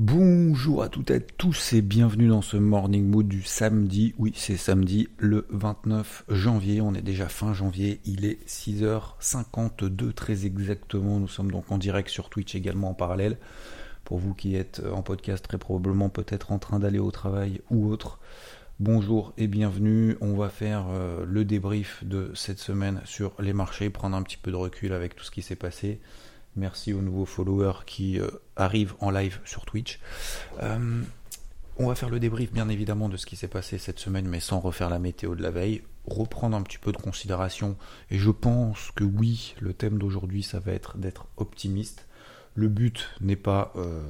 Bonjour à toutes et à tous et bienvenue dans ce Morning Mood du samedi. Oui, c'est samedi le 29 janvier. On est déjà fin janvier. Il est 6h52 très exactement. Nous sommes donc en direct sur Twitch également en parallèle. Pour vous qui êtes en podcast, très probablement peut-être en train d'aller au travail ou autre. Bonjour et bienvenue. On va faire euh, le débrief de cette semaine sur les marchés, prendre un petit peu de recul avec tout ce qui s'est passé. Merci aux nouveaux followers qui euh, arrivent en live sur Twitch. Euh, on va faire le débrief bien évidemment de ce qui s'est passé cette semaine, mais sans refaire la météo de la veille. Reprendre un petit peu de considération. Et je pense que oui, le thème d'aujourd'hui, ça va être d'être optimiste. Le but n'est pas euh,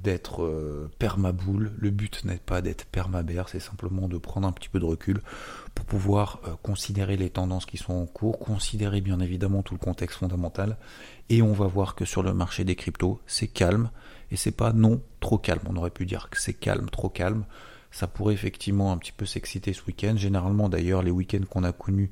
d'être euh, permaboule, le but n'est pas d'être permabère, c'est simplement de prendre un petit peu de recul pour pouvoir euh, considérer les tendances qui sont en cours, considérer bien évidemment tout le contexte fondamental, et on va voir que sur le marché des cryptos, c'est calme, et c'est pas non trop calme. On aurait pu dire que c'est calme, trop calme. Ça pourrait effectivement un petit peu s'exciter ce week-end. Généralement d'ailleurs, les week-ends qu'on a connus,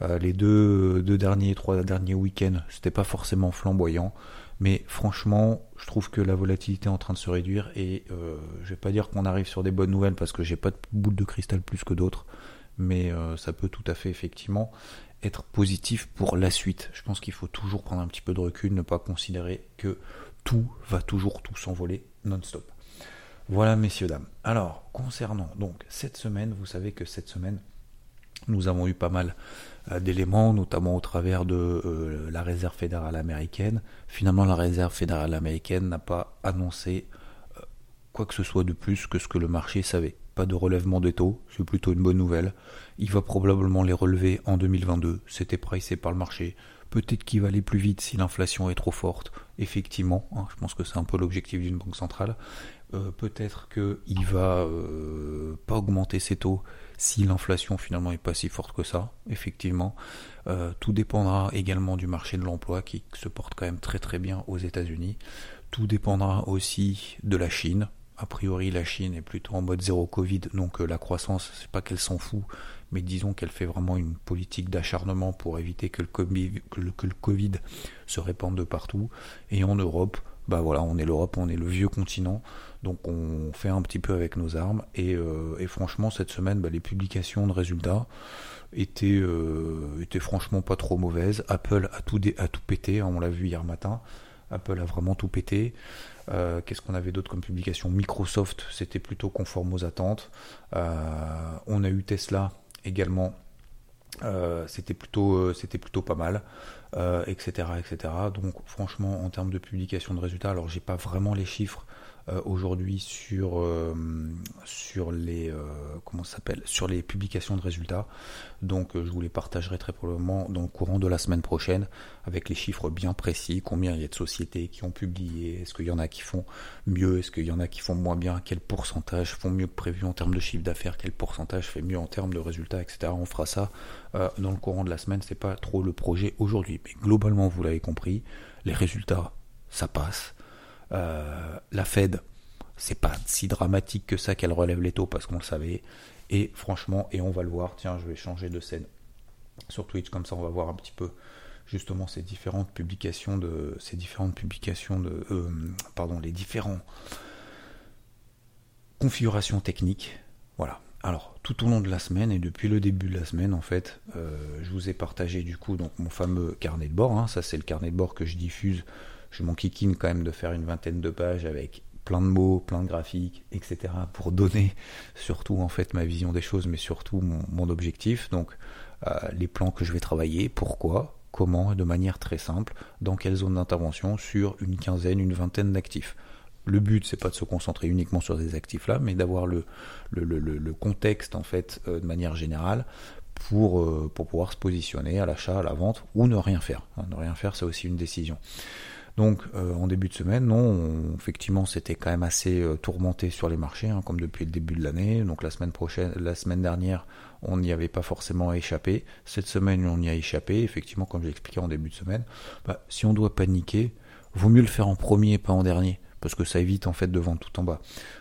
les deux, deux derniers, trois derniers week-ends, c'était pas forcément flamboyant. Mais franchement, je trouve que la volatilité est en train de se réduire et euh, je vais pas dire qu'on arrive sur des bonnes nouvelles parce que j'ai pas de boule de cristal plus que d'autres, mais euh, ça peut tout à fait effectivement être positif pour la suite. Je pense qu'il faut toujours prendre un petit peu de recul, ne pas considérer que tout va toujours tout s'envoler non-stop. Voilà messieurs dames. Alors concernant donc cette semaine, vous savez que cette semaine nous avons eu pas mal euh, d'éléments, notamment au travers de euh, la réserve fédérale américaine. Finalement, la réserve fédérale américaine n'a pas annoncé euh, quoi que ce soit de plus que ce que le marché savait. Pas de relèvement des taux, c'est plutôt une bonne nouvelle. Il va probablement les relever en 2022, c'était pricé par le marché. Peut-être qu'il va aller plus vite si l'inflation est trop forte, effectivement, hein, je pense que c'est un peu l'objectif d'une banque centrale. Peut-être qu'il va pas augmenter ses taux si l'inflation finalement est pas si forte que ça, effectivement. Euh, tout dépendra également du marché de l'emploi qui se porte quand même très très bien aux États-Unis. Tout dépendra aussi de la Chine. A priori, la Chine est plutôt en mode zéro Covid, donc euh, la croissance, c'est pas qu'elle s'en fout, mais disons qu'elle fait vraiment une politique d'acharnement pour éviter que le, COVID, que le Covid se répande de partout. Et en Europe, bah voilà, on est l'Europe, on est le vieux continent, donc on fait un petit peu avec nos armes. Et, euh, franchement, cette semaine, bah, les publications de résultats étaient, euh, étaient franchement pas trop mauvaises. Apple a tout, a tout pété, hein, on l'a vu hier matin. Apple a vraiment tout pété. Euh, qu'est-ce qu'on avait d'autre comme publication? Microsoft, c'était plutôt conforme aux attentes. on a eu Tesla également c'était plutôt c'était plutôt pas mal etc etc donc franchement en termes de publication de résultats alors j'ai pas vraiment les chiffres euh, aujourd'hui sur euh, sur les euh, comment sur les publications de résultats. Donc je vous les partagerai très probablement dans le courant de la semaine prochaine avec les chiffres bien précis, combien il y a de sociétés qui ont publié, est-ce qu'il y en a qui font mieux, est-ce qu'il y en a qui font moins bien, quel pourcentage font mieux que prévu en termes de chiffre d'affaires, quel pourcentage fait mieux en termes de résultats, etc. On fera ça dans le courant de la semaine, c'est pas trop le projet aujourd'hui. Mais globalement, vous l'avez compris, les résultats, ça passe. Euh, la Fed, c'est pas si dramatique que ça qu'elle relève les taux parce qu'on le savait. Et franchement, et on va le voir, tiens, je vais changer de scène sur Twitch, comme ça on va voir un petit peu justement ces différentes publications de ces différentes publications de euh, pardon les différents configurations techniques voilà alors tout au long de la semaine et depuis le début de la semaine en fait euh, je vous ai partagé du coup donc mon fameux carnet de bord hein. ça c'est le carnet de bord que je diffuse je m'enquiquine quand même de faire une vingtaine de pages avec plein de mots, plein de graphiques, etc. pour donner surtout en fait ma vision des choses, mais surtout mon, objectif. Donc euh, les plans que je vais travailler, pourquoi, comment, de manière très simple, dans quelle zone d'intervention sur une quinzaine, une vingtaine d'actifs. Le but, c'est pas de se concentrer uniquement sur ces actifs-là, mais d'avoir le, contexte en fait euh, de manière générale pour, euh, pour pouvoir se positionner à l'achat, à la vente ou ne rien faire. Hein, ne rien faire, c'est aussi une décision. Donc euh, en début de semaine, non, effectivement c'était quand même assez tourmenté sur les marchés, hein, comme depuis le début de l'année. Donc la semaine prochaine, la semaine dernière, on n'y avait pas forcément échappé. Cette semaine, on y a échappé. Effectivement, comme j'ai expliqué en début de semaine, bah, si on doit paniquer, vaut mieux le faire en premier, pas en dernier parce que ça évite en fait de vendre tout en bas.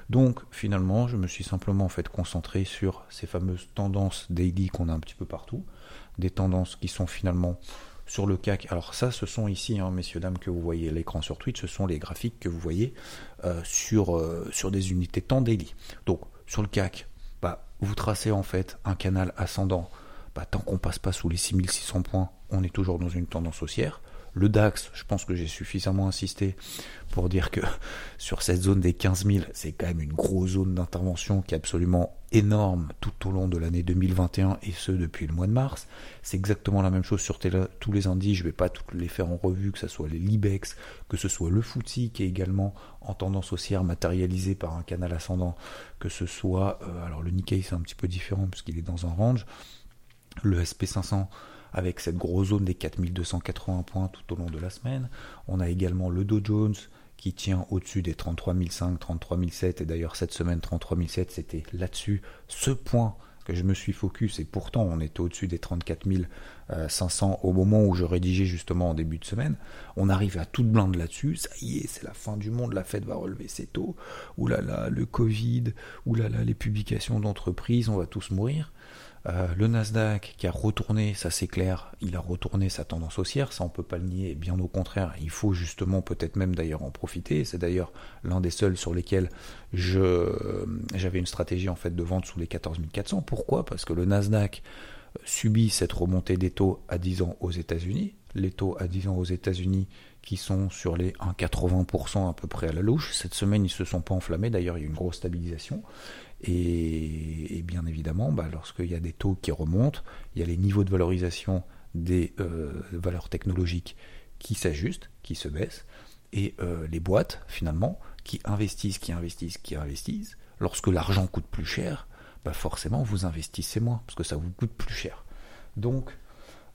Donc finalement, je me suis simplement en fait concentré sur ces fameuses tendances daily qu'on a un petit peu partout, des tendances qui sont finalement sur le CAC. Alors ça, ce sont ici, hein, messieurs dames, que vous voyez l'écran sur Twitch, ce sont les graphiques que vous voyez euh, sur, euh, sur des unités temps daily. Donc sur le CAC, bah, vous tracez en fait un canal ascendant. Bah, tant qu'on passe pas sous les 6600 points, on est toujours dans une tendance haussière. Le DAX, je pense que j'ai suffisamment insisté pour dire que sur cette zone des 15 000, c'est quand même une grosse zone d'intervention qui est absolument énorme tout au long de l'année 2021 et ce depuis le mois de mars. C'est exactement la même chose sur tous les indices, je ne vais pas toutes les faire en revue, que ce soit les Libex, que ce soit le FTSE qui est également en tendance haussière matérialisé par un canal ascendant, que ce soit, euh, alors le Nikkei c'est un petit peu différent puisqu'il est dans un range, le SP500 avec cette grosse zone des 4280 points tout au long de la semaine. On a également le Dow Jones qui tient au-dessus des 33 500, 33 700, et d'ailleurs cette semaine 33 700 c'était là-dessus ce point que je me suis focus, et pourtant on était au-dessus des 34 500 au moment où je rédigeais justement en début de semaine. On arrive à toute blinde là-dessus, ça y est, c'est la fin du monde, la Fed va relever ses taux, oulala, le Covid, oulala, les publications d'entreprises, on va tous mourir. Euh, le Nasdaq qui a retourné, ça c'est clair, il a retourné sa tendance haussière, ça on peut pas le nier, bien au contraire, il faut justement peut-être même d'ailleurs en profiter. C'est d'ailleurs l'un des seuls sur lesquels je j'avais une stratégie en fait de vente sous les 14 400. Pourquoi? Parce que le Nasdaq subit cette remontée des taux à 10 ans aux États-Unis. Les taux à 10 ans aux États-Unis qui sont sur les 1,80% à peu près à la louche. Cette semaine, ils se sont pas enflammés. D'ailleurs, il y a une grosse stabilisation. Et, bien évidemment, bah, lorsqu'il y a des taux qui remontent, il y a les niveaux de valorisation des euh, valeurs technologiques qui s'ajustent, qui se baissent, et euh, les boîtes, finalement, qui investissent, qui investissent, qui investissent. Lorsque l'argent coûte plus cher, bah forcément, vous investissez moins, parce que ça vous coûte plus cher. Donc,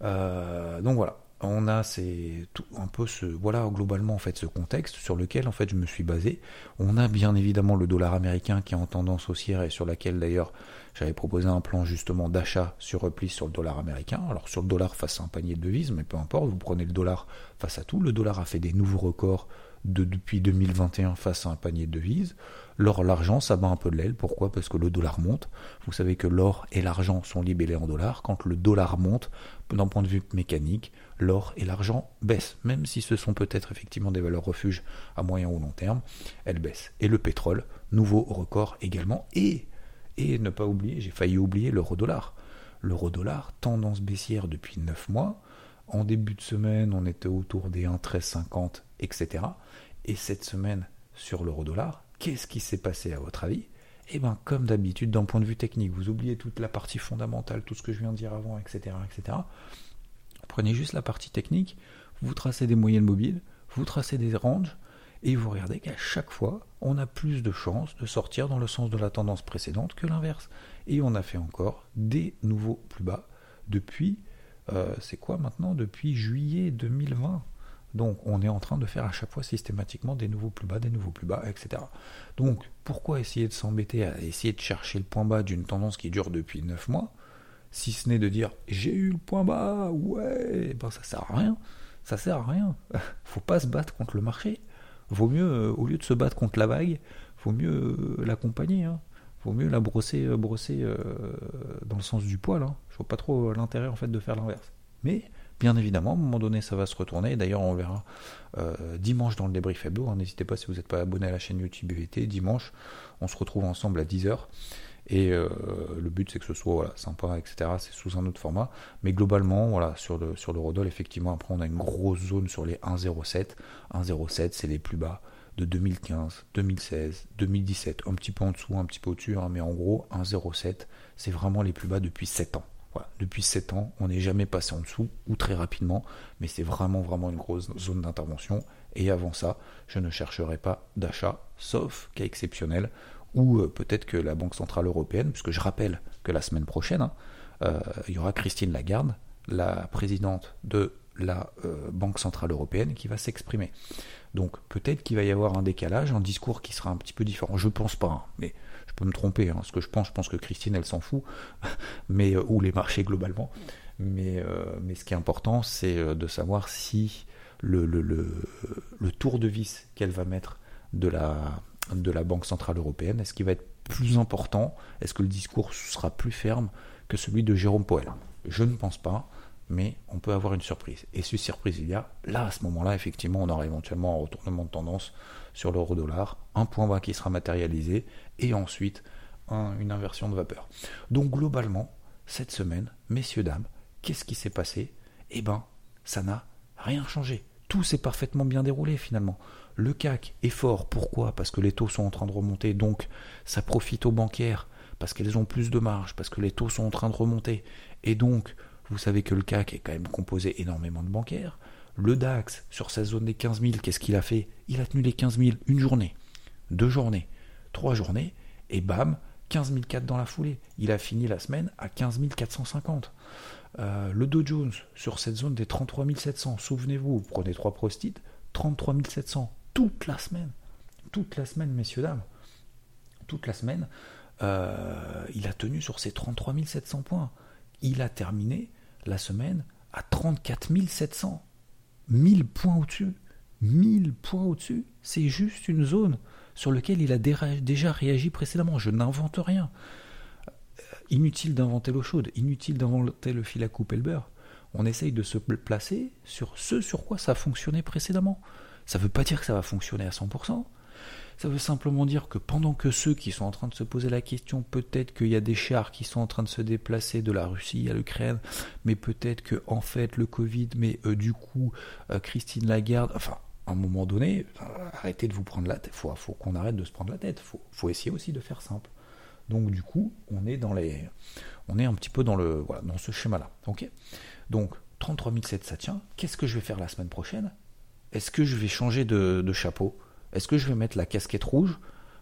euh, donc voilà on a c'est un peu ce voilà globalement en fait ce contexte sur lequel en fait je me suis basé. On a bien évidemment le dollar américain qui est en tendance haussière et sur laquelle d'ailleurs j'avais proposé un plan justement d'achat sur repli sur le dollar américain. Alors sur le dollar face à un panier de devises, mais peu importe, vous prenez le dollar face à tout. Le dollar a fait des nouveaux records de, depuis 2021 face à un panier de devises. L'or, l'argent, ça bat un peu de l'aile. Pourquoi? Parce que le dollar monte. Vous savez que l'or et l'argent sont libellés en dollars. Quand le dollar monte, d'un point de vue mécanique, l'or et l'argent baissent. Même si ce sont peut-être effectivement des valeurs refuges à moyen ou long terme, elles baissent. Et le pétrole, nouveau record également. Et, et ne pas oublier, j'ai failli oublier l'euro-dollar. L'euro-dollar, tendance baissière depuis 9 mois. En début de semaine, on était autour des 1,1350, etc. Et cette semaine, sur l'euro-dollar, qu'est-ce qui s'est passé à votre avis? Eh bien, comme d'habitude, d'un point de vue technique, vous oubliez toute la partie fondamentale, tout ce que je viens de dire avant, etc. etc. Prenez juste la partie technique, vous tracez des moyennes mobiles, vous tracez des ranges, et vous regardez qu'à chaque fois, on a plus de chances de sortir dans le sens de la tendance précédente que l'inverse. Et on a fait encore des nouveaux plus bas depuis, euh, c'est quoi maintenant? Depuis juillet 2020. Donc on est en train de faire à chaque fois systématiquement des nouveaux plus bas, des nouveaux plus bas, etc. Donc pourquoi essayer de s'embêter à essayer de chercher le point bas d'une tendance qui dure depuis 9 mois, si ce n'est de dire j'ai eu le point bas, ouais, ben ça sert à rien. Ça sert à rien. Faut pas se battre contre le marché. Vaut mieux, euh, au lieu de se battre contre la vague, vaut mieux euh, l'accompagner. Hein. Vaut mieux la brosser, euh, brosser dans le sens du poil. Hein. Je vois pas trop l'intérêt en fait de faire l'inverse. Mais Bien évidemment, à un moment donné, ça va se retourner. D'ailleurs, on verra euh, dimanche dans le débrief hebdo. Hein, n'hésitez pas si vous n'êtes pas abonné à la chaîne YouTube BVT. Dimanche, on se retrouve ensemble à 10h. Et euh, le but, c'est que ce soit sympa, etc. C'est sous un autre format. Mais globalement, voilà, sur le, sur Rodol, effectivement, après, on a une grosse zone sur les 1,07. 1,07, c'est les plus bas de 2015, 2016, 2017. Un petit peu en dessous, un petit peu au-dessus. Hein, mais en gros, 1,07, c'est vraiment les plus bas depuis 7 ans. Depuis 7 ans, on n'est jamais passé en dessous, ou très rapidement, mais c'est vraiment vraiment une grosse zone d'intervention. Et avant ça, je ne chercherai pas d'achat, sauf cas exceptionnel, ou euh, peut-être que la Banque Centrale Européenne, puisque je rappelle que la semaine prochaine, hein, il y aura Christine Lagarde, la présidente de la Banque Centrale Européenne, qui va s'exprimer. Donc peut-être qu'il va y avoir un décalage, un discours qui sera un petit peu différent. Je pense pas, hein, mais me tromper. Hein. Ce que je pense, je pense que Christine, elle s'en fout, mais ou les marchés globalement. Mais, mais ce qui est important, c'est de savoir si le, tour de vis qu'elle va mettre de la, de la Banque Centrale Européenne, est-ce qu'il va être plus important? Est-ce que le discours sera plus ferme que celui de Jérôme Powell? Je ne pense pas, mais on peut avoir une surprise. Et si surprise il y a, là, à ce moment-là, effectivement, on aura éventuellement un retournement de tendance sur l'euro-dollar, un point bas qui sera matérialisé, et ensuite une inversion de vapeur. Donc globalement, cette semaine, messieurs, dames, qu'est-ce qui s'est passé? Eh ben, ça n'a rien changé tout s'est parfaitement bien déroulé finalement. Le CAC est fort, pourquoi? Parce que les taux sont en train de remonter, donc ça profite aux bancaires, parce qu'elles ont plus de marge, parce que les taux sont en train de remonter. Et donc, vous savez que le CAC est quand même composé énormément de bancaires. Le DAX, sur sa zone des 15 000, qu'est-ce qu'il a fait? Il a tenu les 15 000 une journée, deux journées, trois journées, et bam, 15 004 dans la foulée. Il a fini la semaine à 15 450. Euh, le Dow Jones sur cette zone des 33 700, souvenez-vous, vous prenez trois prostites, 33 700, toute la semaine, toute la semaine, messieurs, dames, toute la semaine, euh, il a tenu sur ces 33 700 points. Il a terminé la semaine à 34 700, 1000 points au-dessus, 1000 points au-dessus, c'est juste une zone sur laquelle il a déjà réagi précédemment, je n'invente rien. Inutile d'inventer l'eau chaude, inutile d'inventer le fil à couper le beurre. On essaye de se placer sur ce sur quoi ça a fonctionné précédemment. Ça ne veut pas dire que ça va fonctionner à 100%. Ça veut simplement dire que pendant que ceux qui sont en train de se poser la question, peut-être qu'il y a des chars qui sont en train de se déplacer de la Russie à l'Ukraine, mais peut-être que en fait le Covid, mais euh, du coup euh, Christine Lagarde, enfin à un moment donné, euh, arrêtez de vous prendre la tête. Faut, faut qu'on arrête de se prendre la tête. Faut, faut essayer aussi de faire simple. Donc du coup, on est dans les, on est un petit peu dans le, dans ce schéma-là. Ok? Donc 33 700, ça tient. Qu'est-ce que je vais faire la semaine prochaine? Est-ce que je vais changer de, chapeau? Est-ce que je vais mettre la casquette rouge?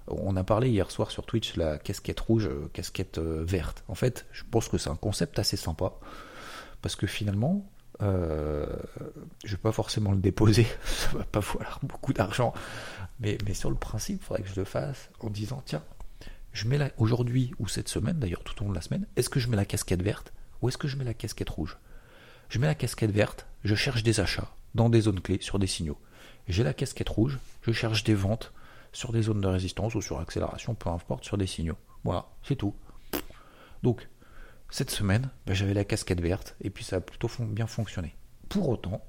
On a parlé hier soir sur Twitch la casquette rouge, euh, casquette euh, verte. En fait, je pense que c'est un concept assez sympa. Parce que finalement, euh, je vais pas forcément le déposer, ça va pas valoir beaucoup d'argent, mais, mais sur le principe, il faudrait que je le fasse en disant tiens, je mets aujourd'hui ou cette semaine, d'ailleurs tout au long de la semaine, est-ce que je mets la casquette verte ou est-ce que je mets la casquette rouge? Je mets la casquette verte, je cherche des achats dans des zones clés sur des signaux. J'ai la casquette rouge, je cherche des ventes sur des zones de résistance ou sur accélération, peu importe, sur des signaux. Voilà, c'est tout. Donc, cette semaine, ben, j'avais la casquette verte et puis ça a plutôt bien fonctionné. Pour autant,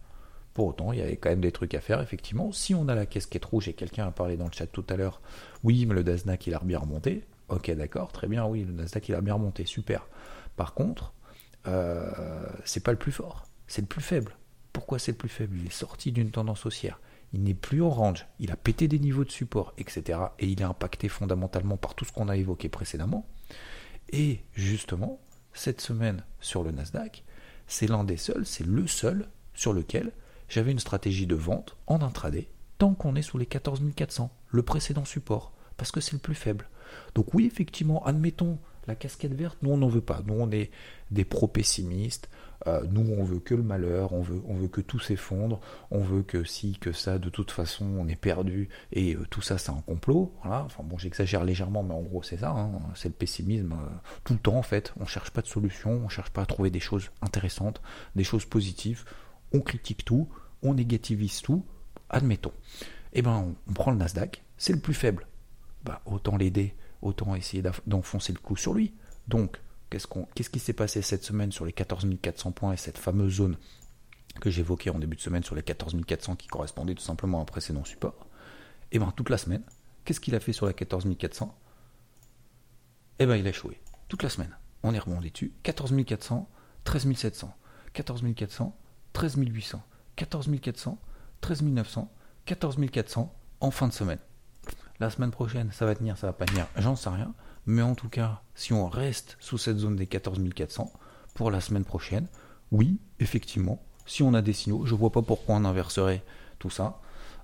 pour autant, il y avait quand même des trucs à faire, effectivement. Si on a la casquette rouge et quelqu'un a parlé dans le chat tout à l'heure, oui, mais le Nasdaq il a bien remonté. Ok, d'accord, très bien, oui, le Nasdaq il a bien remonté, super. Par contre, euh, c'est pas le plus fort, c'est le plus faible. Pourquoi c'est le plus faible? Il est sorti d'une tendance haussière. Il n'est plus en range, il a pété des niveaux de support, etc. Et il est impacté fondamentalement par tout ce qu'on a évoqué précédemment. Et justement, cette semaine sur le Nasdaq, c'est l'un des seuls, c'est le seul sur lequel j'avais une stratégie de vente en intraday tant qu'on est sous les 14 400, le précédent support, parce que c'est le plus faible. Donc oui, effectivement, admettons la casquette verte, nous on n'en veut pas. Nous on est des pro-pessimistes, euh, nous on veut que le malheur, on veut, on veut que tout s'effondre, on veut que si, que ça, de toute façon on est perdu et euh, tout ça c'est un complot. Voilà. Enfin bon, j'exagère légèrement, mais en gros c'est ça, hein. c'est le pessimisme euh, tout le temps en fait. On cherche pas de solution, on cherche pas à trouver des choses intéressantes, des choses positives, on critique tout, on négativise tout, admettons. Eh ben on, prend le Nasdaq, c'est le plus faible. Bah, autant l'aider, autant essayer d'enfoncer le clou sur lui. Donc, qu'est-ce, qui s'est passé cette semaine sur les 14 400 points et cette fameuse zone que j'évoquais en début de semaine sur les 14 400 qui correspondait tout simplement à un précédent support? Eh bien, toute la semaine, qu'est-ce qu'il a fait sur la 14 400 Eh bien, il a échoué. Toute la semaine. On est remonté dessus. 14 400, 13 700. 14 400, 13 800. 14 400, 13 900, 14 400 en fin de semaine. La semaine prochaine, ça va tenir, ça va pas tenir, j'en sais rien. Mais en tout cas, si on reste sous cette zone des 14 400 pour la semaine prochaine, oui, effectivement, si on a des signaux, je vois pas pourquoi on inverserait tout ça.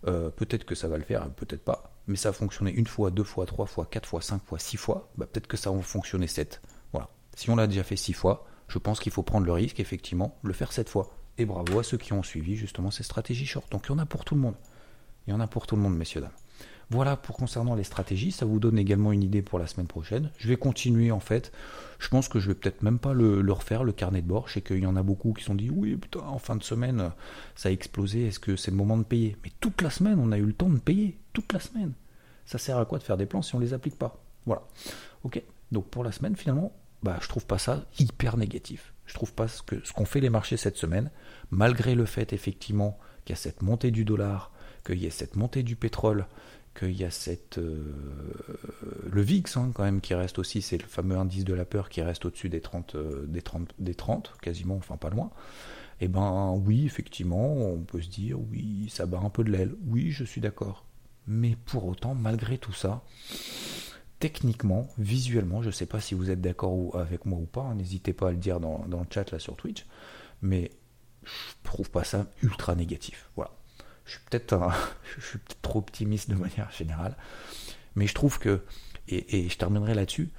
Euh, peut-être que ça va le faire, peut-être pas. Mais ça a fonctionné une fois, deux fois, trois fois, quatre fois, cinq fois, six fois. Bah, peut-être que ça va fonctionner sept. Voilà. Si on l'a déjà fait six fois, je pense qu'il faut prendre le risque, effectivement, le faire cette fois. Et bravo à ceux qui ont suivi justement ces stratégies short. Donc il y en a pour tout le monde. Il y en a pour tout le monde, messieurs, dames. Voilà pour concernant les stratégies, ça vous donne également une idée pour la semaine prochaine. Je vais continuer en fait. Je pense que je vais peut-être même pas le, refaire, le carnet de bord. Je sais qu'il y en a beaucoup qui sont dit oui putain en fin de semaine ça a explosé, est-ce que c'est le moment de payer? Mais toute la semaine on a eu le temps de payer, toute la semaine. Ça sert à quoi de faire des plans si on les applique pas? Voilà. Ok? Donc pour la semaine finalement, bah je trouve pas ça hyper négatif. Je trouve pas que ce qu'ont fait les marchés cette semaine, malgré le fait effectivement qu'il y a cette montée du dollar, qu'il y ait cette montée du pétrole, qu'il y a cette euh, le VIX hein, quand même qui reste aussi, c'est le fameux indice de la peur qui reste au-dessus des 30, euh, des 30, des 30, quasiment, enfin pas loin. Et eh ben oui, effectivement, on peut se dire oui, ça bat un peu de l'aile. Oui, je suis d'accord. Mais pour autant, malgré tout ça, techniquement, visuellement, je ne sais pas si vous êtes d'accord avec moi ou pas, hein, n'hésitez pas à le dire dans, le chat là sur Twitch, mais je trouve pas ça ultra négatif. Voilà je suis peut-être peut trop optimiste de manière générale, mais je trouve que, et, je terminerai là-dessus,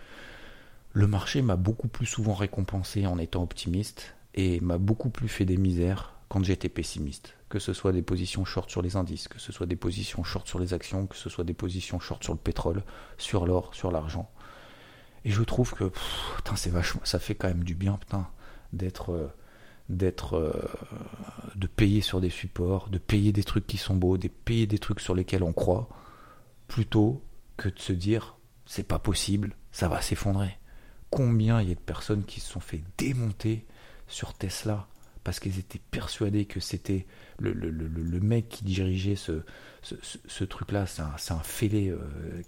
le marché m'a beaucoup plus souvent récompensé en étant optimiste et m'a beaucoup plus fait des misères quand j'étais pessimiste. Que ce soit des positions short sur les indices, que ce soit des positions short sur les actions, que ce soit des positions short sur le pétrole, sur l'or, sur l'argent. Et je trouve que, putain, c'est vachement, ça fait quand même du bien, putain, d'être euh, d'être euh, de payer sur des supports, de payer des trucs qui sont beaux, de payer des trucs sur lesquels on croit, plutôt que de se dire c'est pas possible, ça va s'effondrer. Combien il y a de personnes qui se sont fait démonter sur Tesla parce qu'elles étaient persuadées que c'était le, le, mec qui dirigeait ce, ce, truc-là, c'est un, un, fêlé euh,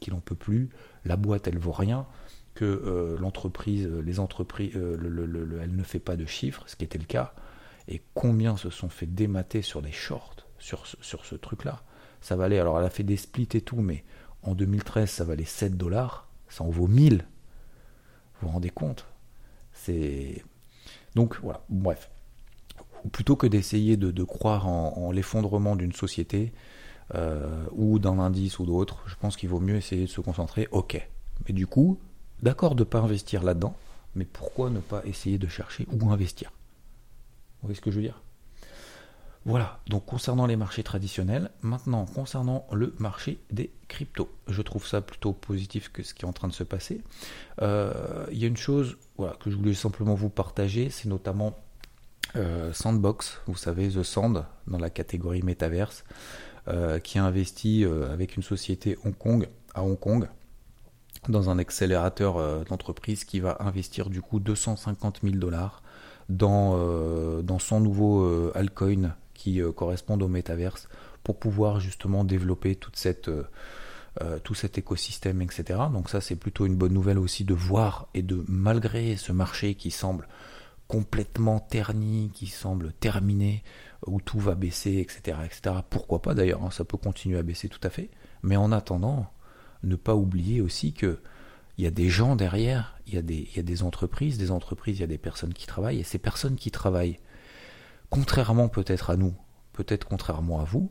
qui n'en peut plus, la boîte elle vaut rien, que euh, l'entreprise, euh, les entreprises, euh, elle ne fait pas de chiffres, ce qui était le cas, et combien se sont fait démater sur des shorts sur, sur ce truc-là. Ça valait, alors elle a fait des splits et tout, mais en 2013, ça valait 7 dollars, ça en vaut 1000. Vous vous rendez compte? C'est. Donc voilà, bref. Plutôt que d'essayer de, croire en, l'effondrement d'une société, ou d'un indice ou d'autre, je pense qu'il vaut mieux essayer de se concentrer, ok. Mais du coup, d'accord de ne pas investir là-dedans, mais pourquoi ne pas essayer de chercher où investir? Vous voyez ce que je veux dire? Voilà, donc concernant les marchés traditionnels, maintenant concernant le marché des cryptos, je trouve ça plutôt positif que ce qui est en train de se passer. Euh, il y a une chose que je voulais simplement vous partager, c'est notamment euh, Sandbox, vous savez, The Sand, dans la catégorie Metaverse, euh, qui a investi avec une société Hong Kong à Hong Kong dans un accélérateur euh, d'entreprise qui va investir du coup 250 000 dollars dans, euh, dans son nouveau euh, altcoin qui correspond au métaverse pour pouvoir justement développer toute cette, tout cet écosystème, etc. Donc ça c'est plutôt une bonne nouvelle aussi de voir et de malgré ce marché qui semble complètement terni, qui semble terminé, où tout va baisser, etc. etc. Pourquoi pas d'ailleurs, hein, ça peut continuer à baisser tout à fait. Mais en attendant, ne pas oublier aussi que il y a des gens derrière, il y, a des, entreprises, des entreprises, il y a des personnes qui travaillent, et ces personnes qui travaillent, contrairement peut-être à nous, peut-être contrairement à vous,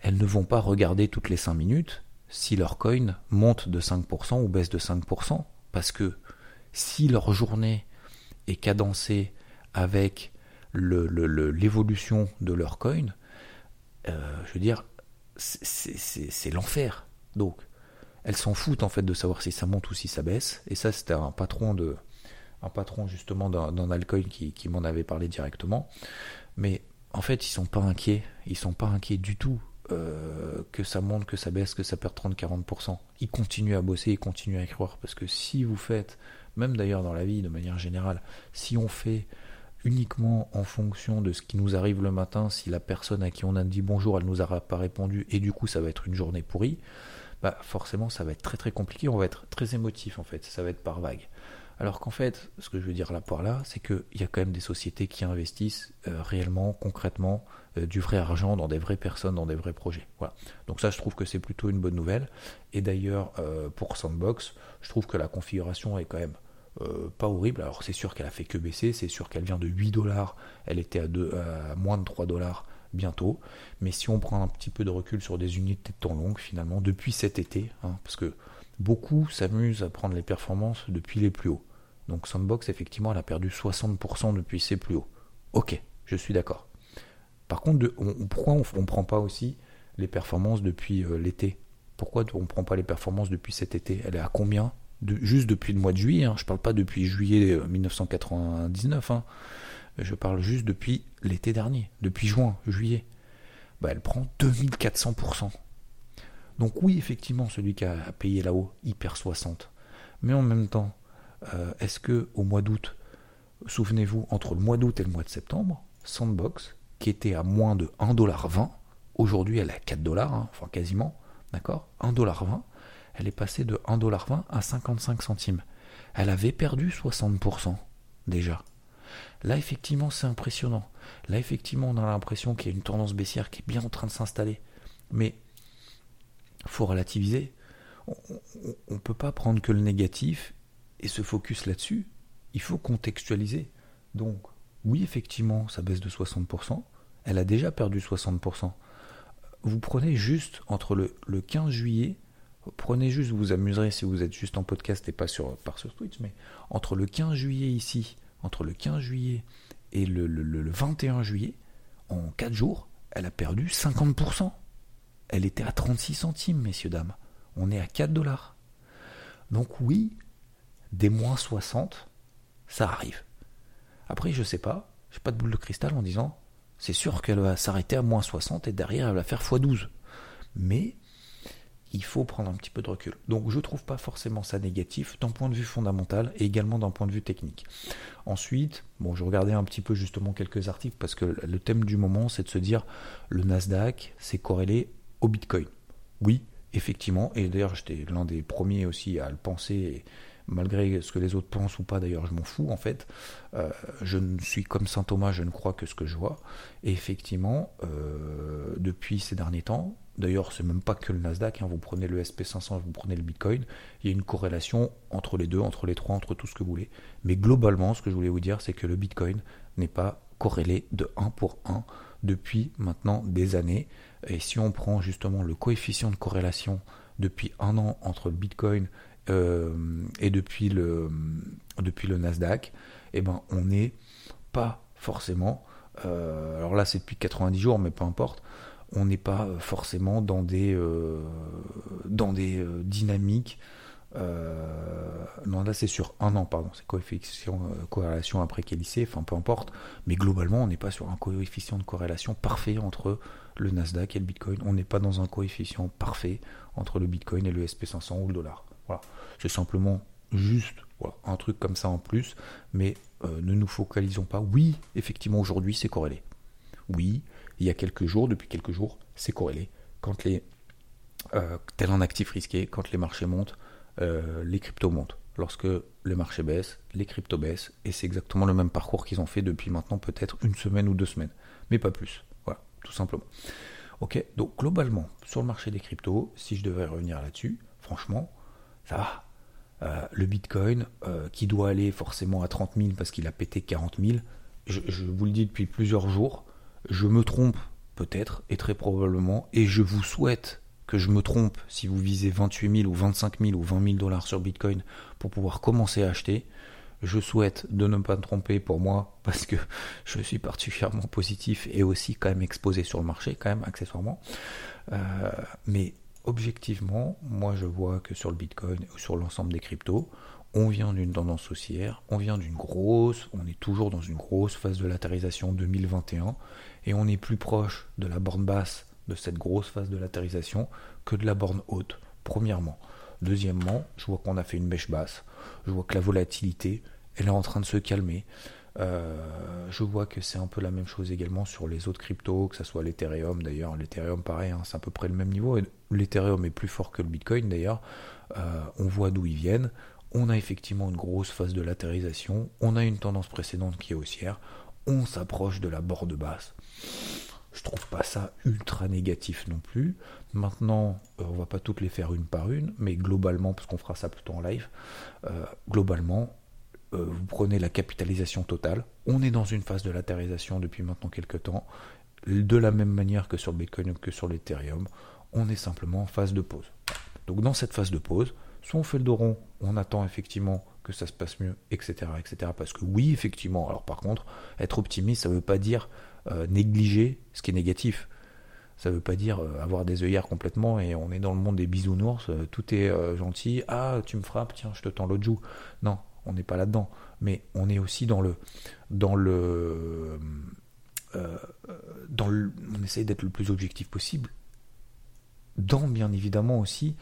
elles ne vont pas regarder toutes les 5 minutes si leur coin monte de 5% ou baisse de 5%, parce que si leur journée est cadencée avec l'évolution de leur coin, euh, je veux dire, c'est l'enfer. Donc, elles s'en foutent en fait de savoir si ça monte ou si ça baisse. Et ça, c'était un patron de, un patron justement d'un alcool qui, m'en avait parlé directement. Mais en fait, ils sont pas inquiets. Ils sont pas inquiets du tout euh, que ça monte, que ça baisse, que ça perd 30-40%. Ils continuent à bosser, ils continuent à y croire. Parce que si vous faites, même d'ailleurs dans la vie de manière générale, si on fait uniquement en fonction de ce qui nous arrive le matin, si la personne à qui on a dit bonjour, elle nous a pas répondu, et du coup ça va être une journée pourrie, bah forcément ça va être très très compliqué, on va être très émotif en fait, ça va être par vague. Alors qu'en fait, ce que je veux dire là par là, c'est qu'il y a quand même des sociétés qui investissent euh, réellement, concrètement, euh, du vrai argent dans des vraies personnes, dans des vrais projets. Voilà. Donc ça, je trouve que c'est plutôt une bonne nouvelle. Et d'ailleurs, euh, pour Sandbox, je trouve que la configuration est quand même pas horrible. Alors c'est sûr qu'elle a fait que baisser, c'est sûr qu'elle vient de 8 dollars, elle était à, à moins de 3 dollars bientôt. Mais si on prend un petit peu de recul sur des unités de temps longues, finalement, depuis cet été, hein, parce que beaucoup s'amusent à prendre les performances depuis les plus hauts. Donc Sandbox, effectivement, elle a perdu 60% depuis ses plus hauts. Ok, je suis d'accord. Par contre, pourquoi on ne prend pas aussi les performances depuis euh, l'été? Pourquoi on ne prend pas les performances depuis cet été? Elle est à combien? Juste depuis le mois de juillet, hein. je ne parle pas depuis juillet 1999, euh. Je parle juste depuis l'été dernier, depuis juin, juillet. Bah, elle prend 2400%. Donc oui, effectivement, celui qui a payé là-haut, il perd 60. Mais en même temps, euh, est-ce que au mois d'août, souvenez-vous, entre le mois d'août et le mois de septembre, Sandbox, qui était à moins de 1,20$, aujourd'hui elle est à 4$, hein, enfin quasiment, d'accord 1,20$, elle est passée de 1,20$ à 55 centimes. Elle avait perdu 60% déjà. Là, effectivement, c'est impressionnant. Là, effectivement, on a l'impression qu'il y a une tendance baissière qui est bien en train de s'installer. Mais faut relativiser. On ne peut pas prendre que le négatif et se focus là-dessus. Il faut contextualiser. Donc, oui, effectivement, ça baisse de 60%. Elle a déjà perdu 60%. Vous prenez juste entre le, 15 juillet, prenez juste, vous vous amuserez si vous êtes juste en podcast et pas sur, par sur Twitch, mais entre le 15 juillet ici, entre le 15 juillet et le, le 21 juillet, en 4 jours, elle a perdu 50% elle était à 36 centimes, messieurs, dames. On est à 4 dollars. Donc oui, des moins 60, ça arrive. Après, je sais pas, j'ai pas de boule de cristal en disant, c'est sûr qu'elle va s'arrêter à moins 60 et derrière elle va faire x12. Mais il faut prendre un petit peu de recul. Donc je ne trouve pas forcément ça négatif d'un point de vue fondamental et également d'un point de vue technique. Ensuite, bon, je regardais un petit peu justement quelques articles parce que le thème du moment c'est de se dire le Nasdaq c'est corrélé au Bitcoin. Oui, effectivement, et d'ailleurs j'étais l'un des premiers aussi à le penser, malgré ce que les autres pensent ou pas, d'ailleurs je m'en fous en fait, euh, je ne suis comme Saint Thomas, je ne crois que ce que je vois, et effectivement, euh, depuis ces derniers temps, d'ailleurs c'est même pas que le Nasdaq, hein, vous prenez le SP500, vous prenez le Bitcoin, il y a une corrélation entre les deux, entre les trois, entre tout ce que vous voulez, mais globalement ce que je voulais vous dire c'est que le Bitcoin n'est pas corrélé de 1 pour 1 depuis maintenant des années. Et si on prend justement le coefficient de corrélation depuis un an entre le Bitcoin euh, et depuis le, Nasdaq, eh ben on n'est pas forcément, euh, alors là c'est depuis 90 jours, mais peu importe, on n'est pas forcément dans des, euh, dans des dynamiques euh, non, là c'est sur un an, pardon, c'est coefficient euh, corrélation après lycée, enfin peu importe, mais globalement on n'est pas sur un coefficient de corrélation parfait entre le Nasdaq et le Bitcoin, on n'est pas dans un coefficient parfait entre le Bitcoin et le SP500 ou le dollar. Voilà, c'est simplement juste un truc comme ça en plus, mais euh, ne nous focalisons pas. Oui, effectivement aujourd'hui c'est corrélé. Oui, il y a quelques jours, depuis quelques jours, c'est corrélé. Quand les tel un actif risqué, quand les marchés montent, euh, les cryptos montent. Lorsque le marché baisse, les cryptos baissent, et c'est exactement le même parcours qu'ils ont fait depuis maintenant peut-être une semaine ou deux semaines, mais pas plus. Voilà, tout simplement. Ok, donc globalement, sur le marché des cryptos, si je devais revenir là-dessus, franchement, ça va. Euh, le Bitcoin, euh, qui doit aller forcément à 30 000 parce qu'il a pété 40 000, je, vous le dis depuis plusieurs jours, je me trompe peut-être et très probablement, et je vous souhaite que je me trompe si vous visez 28 000 ou 25 000 ou 20 000 dollars sur Bitcoin pour pouvoir commencer à acheter. Je souhaite de ne pas me tromper pour moi parce que je suis particulièrement positif et aussi quand même exposé sur le marché, quand même accessoirement. Euh, mais objectivement, moi je vois que sur le Bitcoin ou sur l'ensemble des cryptos, on vient d'une tendance haussière, on vient d'une grosse, on est toujours dans une grosse phase de latérisation 2021 et on est plus proche de la borne basse de cette grosse phase de latérisation que de la borne haute, premièrement. Deuxièmement, je vois qu'on a fait une mèche basse, je vois que la volatilité, elle est en train de se calmer. Euh, je vois que c'est un peu la même chose également sur les autres cryptos, que ce soit l'Ethereum d'ailleurs. L'Ethereum, pareil, hein, c'est à peu près le même niveau. L'Ethereum est plus fort que le Bitcoin d'ailleurs. Euh, on voit d'où ils viennent. On a effectivement une grosse phase de latérisation. On a une tendance précédente qui est haussière. On s'approche de la borde basse. Je trouve pas ça ultra négatif non plus. Maintenant, euh, on va pas toutes les faire une par une, mais globalement, parce qu'on fera ça plutôt en live, euh, globalement, euh, vous prenez la capitalisation totale. On est dans une phase de latérisation depuis maintenant quelques temps, de la même manière que sur le Bitcoin que sur l'Ethereum. On est simplement en phase de pause. Donc dans cette phase de pause, soit on fait le dos rond, on attend effectivement que ça se passe mieux, etc., etc. Parce que oui, effectivement. Alors par contre, être optimiste, ça ne veut pas dire euh, négliger ce qui est négatif. Ça ne veut pas dire euh, avoir des œillères complètement et on est dans le monde des bisounours, euh, tout est gentil. Ah, tu me frappes, tiens, je te tends l'autre joue. Non, on n'est pas là-dedans. Mais on est aussi dans le, dans le, dans le, on essaye d'être le plus objectif possible. Dans bien évidemment aussi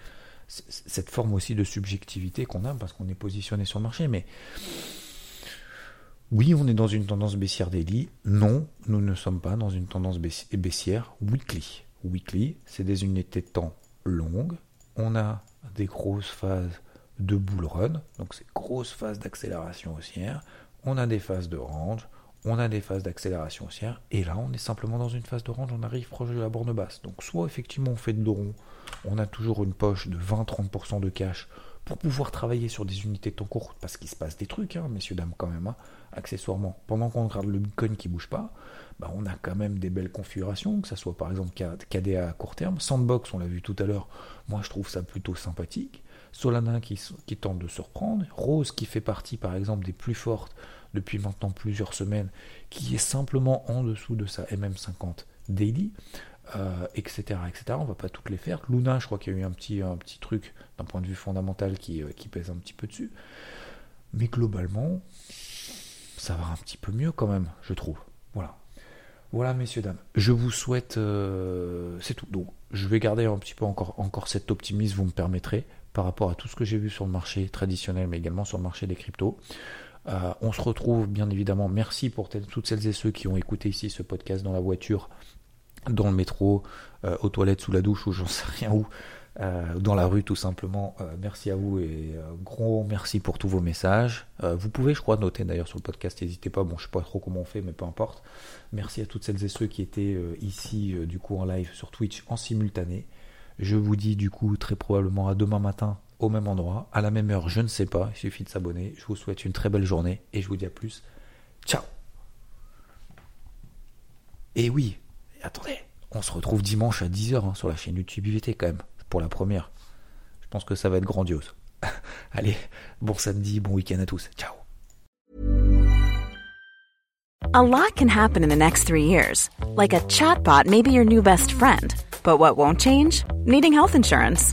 cette forme aussi de subjectivité qu'on a parce qu'on est positionné sur le marché. Mais oui, on est dans une tendance baissière daily. Non, nous ne sommes pas dans une tendance baissière weekly. Weekly, c'est des unités de temps longues. On a des grosses phases de bull run, donc c'est grosses phases d'accélération haussière. On a des phases de range, on a des phases d'accélération haussière, et là on est simplement dans une phase de range, on arrive proche de la borne basse. Donc soit effectivement on fait de rond, on a toujours une poche de 20-30% de cash pour pouvoir travailler sur des unités de temps court, parce qu'il se passe des trucs, hein, messieurs, dames, quand même, hein, accessoirement. Pendant qu'on regarde le Bitcoin qui bouge pas, bah, on a quand même des belles configurations, que ce soit par exemple KDA à court terme, Sandbox, on l'a vu tout à l'heure, moi je trouve ça plutôt sympathique. Solana qui, tente de se reprendre, Rose qui fait partie par exemple des plus fortes depuis maintenant plusieurs semaines, qui est simplement en dessous de sa MM50 daily, etc., euh, etc. On va pas toutes les faire. Luna, je crois qu'il y a eu un petit, un petit truc d'un point de vue fondamental qui, euh, qui, pèse un petit peu dessus. Mais globalement, ça va un petit peu mieux quand même, je trouve. Voilà. Voilà, messieurs, dames. Je vous souhaite. Euh, c'est tout. Donc, je vais garder un petit peu encore, encore cet optimisme, vous me permettrez, par rapport à tout ce que j'ai vu sur le marché traditionnel, mais également sur le marché des cryptos. On se retrouve bien évidemment. Merci pour toutes celles et ceux qui ont écouté ici ce podcast dans la voiture dans le métro, euh, aux toilettes, sous la douche ou j'en sais rien où, euh, dans la rue tout simplement. Euh, merci à vous et gros merci pour tous vos messages. vous pouvez, je crois, noter d'ailleurs sur le podcast, n'hésitez pas. Bon, je sais pas trop comment on fait, mais peu importe. Merci à toutes celles et ceux qui étaient ici, du coup, en live sur Twitch en simultané. Je vous dis du coup très probablement à demain matin au même endroit, à la même heure, je ne sais pas, il suffit de s'abonner. Je vous souhaite une très belle journée et je vous dis à plus. Ciao Et oui, attendez, on se retrouve dimanche à 10h hein, sur la chaîne YouTube IVT quand même, pour la première. Je pense que ça va être grandiose. Allez, bon samedi, bon week-end à tous. Ciao. A lot can happen in the next three years. Like a chatbot may be your new best friend. But what won't change? Needing health insurance.